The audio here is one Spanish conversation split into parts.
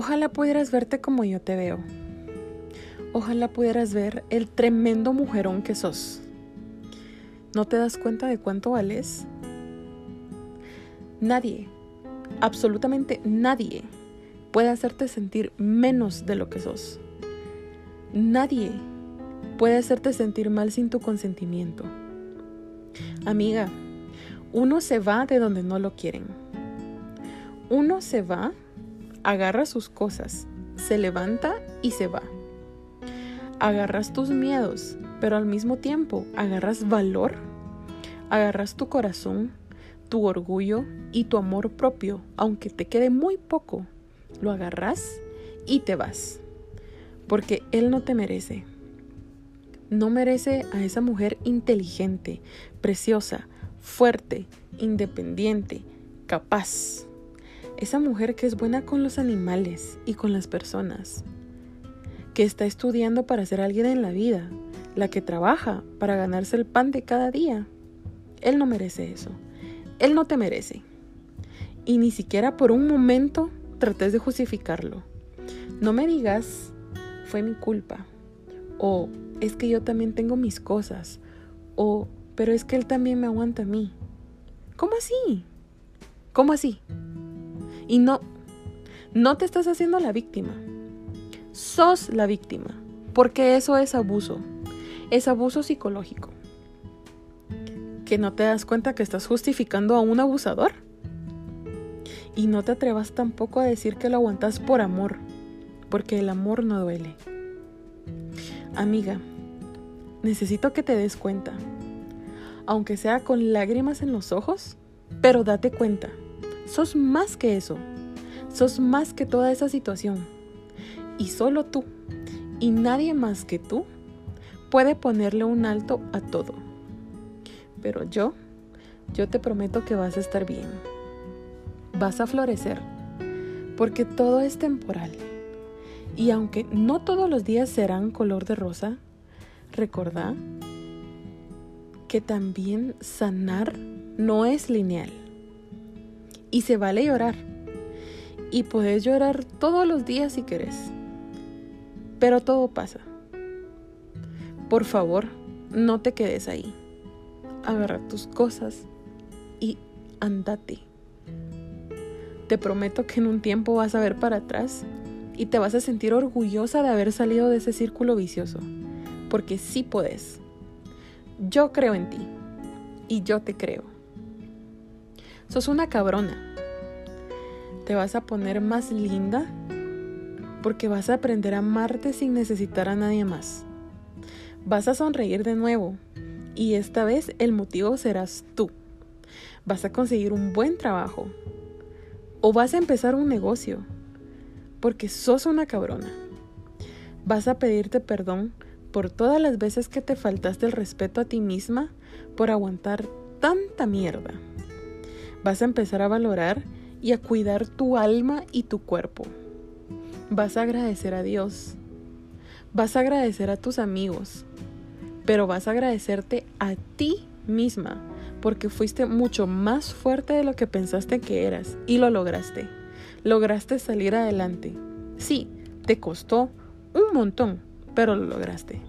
Ojalá pudieras verte como yo te veo. Ojalá pudieras ver el tremendo mujerón que sos. ¿No te das cuenta de cuánto vales? Nadie, absolutamente nadie, puede hacerte sentir menos de lo que sos. Nadie puede hacerte sentir mal sin tu consentimiento. Amiga, uno se va de donde no lo quieren. Uno se va, agarra sus cosas, se levanta y se va. Agarras tus miedos, pero al mismo tiempo agarras valor, agarras tu corazón, tu orgullo y tu amor propio, aunque te quede muy poco, lo agarras y te vas. Porque Él no te merece. No merece a esa mujer inteligente, preciosa, fuerte, independiente, capaz. Esa mujer que es buena con los animales y con las personas. Que está estudiando para ser alguien en la vida. La que trabaja para ganarse el pan de cada día. Él no merece eso. Él no te merece. Y ni siquiera por un momento trates de justificarlo. No me digas, fue mi culpa. O es que yo también tengo mis cosas. O pero es que él también me aguanta a mí. ¿Cómo así? ¿Cómo así? Y no, no te estás haciendo la víctima. Sos la víctima, porque eso es abuso. Es abuso psicológico. ¿Que no te das cuenta que estás justificando a un abusador? Y no te atrevas tampoco a decir que lo aguantas por amor, porque el amor no duele. Amiga, necesito que te des cuenta aunque sea con lágrimas en los ojos, pero date cuenta, sos más que eso, sos más que toda esa situación. Y solo tú, y nadie más que tú, puede ponerle un alto a todo. Pero yo, yo te prometo que vas a estar bien. Vas a florecer, porque todo es temporal. Y aunque no todos los días serán color de rosa, recordá que también sanar no es lineal. Y se vale llorar. Y puedes llorar todos los días si quieres. Pero todo pasa. Por favor, no te quedes ahí. Agarra tus cosas y andate. Te prometo que en un tiempo vas a ver para atrás y te vas a sentir orgullosa de haber salido de ese círculo vicioso. Porque sí puedes. Yo creo en ti y yo te creo. Sos una cabrona. Te vas a poner más linda porque vas a aprender a amarte sin necesitar a nadie más. Vas a sonreír de nuevo y esta vez el motivo serás tú. Vas a conseguir un buen trabajo o vas a empezar un negocio porque sos una cabrona. Vas a pedirte perdón por todas las veces que te faltaste el respeto a ti misma por aguantar tanta mierda. Vas a empezar a valorar y a cuidar tu alma y tu cuerpo. Vas a agradecer a Dios. Vas a agradecer a tus amigos. Pero vas a agradecerte a ti misma porque fuiste mucho más fuerte de lo que pensaste que eras y lo lograste. Lograste salir adelante. Sí, te costó un montón, pero lo lograste.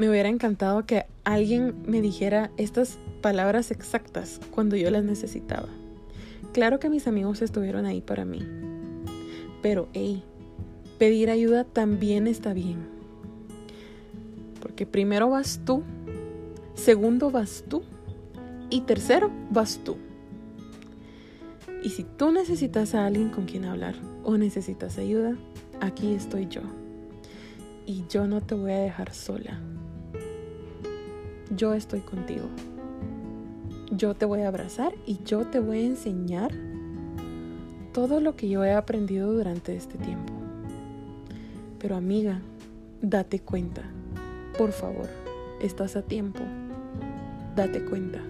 Me hubiera encantado que alguien me dijera estas palabras exactas cuando yo las necesitaba. Claro que mis amigos estuvieron ahí para mí. Pero, hey, pedir ayuda también está bien. Porque primero vas tú, segundo vas tú y tercero vas tú. Y si tú necesitas a alguien con quien hablar o necesitas ayuda, aquí estoy yo y yo no te voy a dejar sola. Yo estoy contigo. Yo te voy a abrazar y yo te voy a enseñar todo lo que yo he aprendido durante este tiempo. Pero amiga, date cuenta. Por favor, estás a tiempo. Date cuenta.